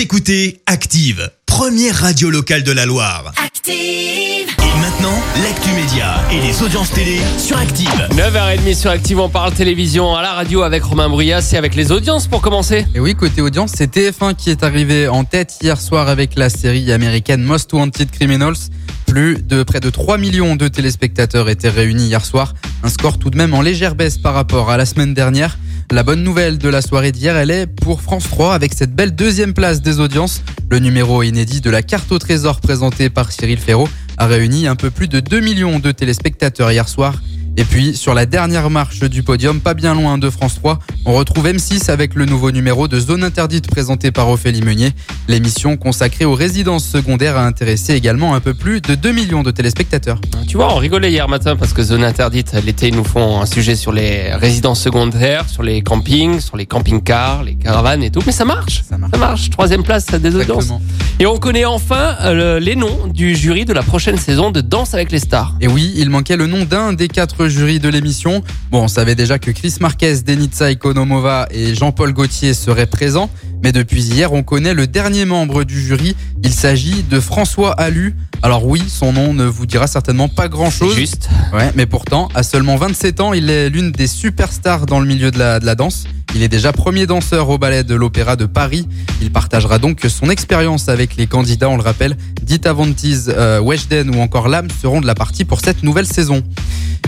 Vous écoutez Active, première radio locale de la Loire. Active. Et maintenant, l'actu média et les audiences télé sur Active. 9h30 sur Active, on parle télévision à la radio avec Romain Bruyas et avec les audiences pour commencer. Et oui, côté audience, c'est TF1 qui est arrivé en tête hier soir avec la série américaine Most Wanted Criminals. Plus de près de 3 millions de téléspectateurs étaient réunis hier soir. Un score tout de même en légère baisse par rapport à la semaine dernière. La bonne nouvelle de la soirée d'hier, elle est pour France 3 avec cette belle deuxième place des audiences. Le numéro inédit de la carte au trésor présenté par Cyril Ferraud a réuni un peu plus de 2 millions de téléspectateurs hier soir. Et puis, sur la dernière marche du podium, pas bien loin de France 3, on retrouve M6 avec le nouveau numéro de Zone Interdite présenté par Ophélie Meunier. L'émission consacrée aux résidences secondaires a intéressé également un peu plus de 2 millions de téléspectateurs. Tu vois, on rigolait hier matin parce que Zone Interdite, l'été, ils nous font un sujet sur les résidences secondaires, sur les campings, sur les camping-cars, les caravanes et tout. Mais ça marche. Ça marche. Ça marche. Troisième place des audiences. Exactement. Et on connaît enfin euh, les noms du jury de la prochaine saison de Danse avec les stars. Et oui, il manquait le nom d'un des quatre jurys de l'émission. Bon, on savait déjà que Chris Marquez, Denitsa Ikonomova et Jean-Paul Gaultier seraient présents. Mais depuis hier, on connaît le dernier membre du jury. Il s'agit de François Allu. Alors oui, son nom ne vous dira certainement pas grand-chose. Juste. Ouais, mais pourtant, à seulement 27 ans, il est l'une des superstars dans le milieu de la, de la danse. Il est déjà premier danseur au ballet de l'Opéra de Paris. Il partagera donc son expérience avec les candidats, on le rappelle. Dita Vantis, euh, Weshden ou encore Lam seront de la partie pour cette nouvelle saison.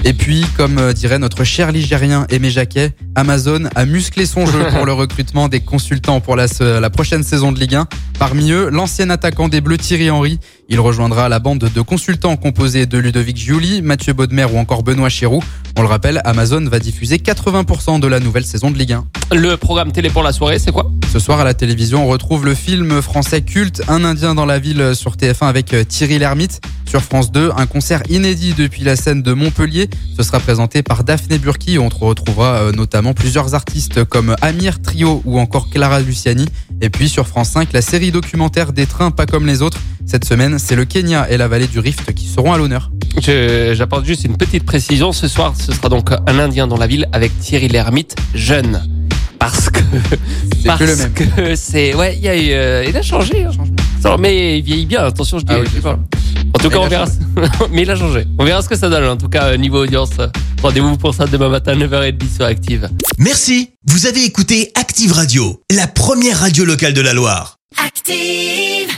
Et puis, comme euh, dirait notre cher Ligérien Aimé Jacquet, Amazon a musclé son jeu pour le recrutement des consultants pour la, prochaine saison de Ligue 1. Parmi eux, l'ancien attaquant des Bleus Thierry Henry. Il rejoindra la bande de consultants composée de Ludovic Giuli, Mathieu Baudemer ou encore Benoît Chéroux. On le rappelle, Amazon va diffuser 80% de la nouvelle saison de Ligue 1. Le programme télé pour la soirée, c'est quoi? Ce soir à la télévision, on retrouve le film français culte Un Indien dans la ville sur TF1 avec euh, Thierry Lhermitte. Sur France 2, un concert inédit depuis la scène de Montpellier. Ce sera présenté par Daphné Burki. On retrouvera euh, notamment plusieurs artistes comme Amir Trio ou encore Clara Luciani. Et puis sur France 5, la série documentaire des trains pas comme les autres. Cette semaine, c'est le Kenya et la vallée du Rift qui seront à l'honneur. Je- J'apporte juste une petite précision. Ce soir, ce sera donc un Indien dans la ville avec Thierry Lhermitte, jeune. Parce que. C'est parce que le même. que c'est. Ouais, il, y a eu, euh, il a changé. hein. Non, mais il vieillit bien, attention, je dis. Ah oui, je dis bien pas. En tout cas, il on verra. mais il a changé. On verra ce que ça donne. En tout cas, euh, niveau audience, rendez-vous pour ça demain matin, 9h30 sur Active. Merci. Vous avez écouté Active Radio, la première radio locale de la Loire. Active.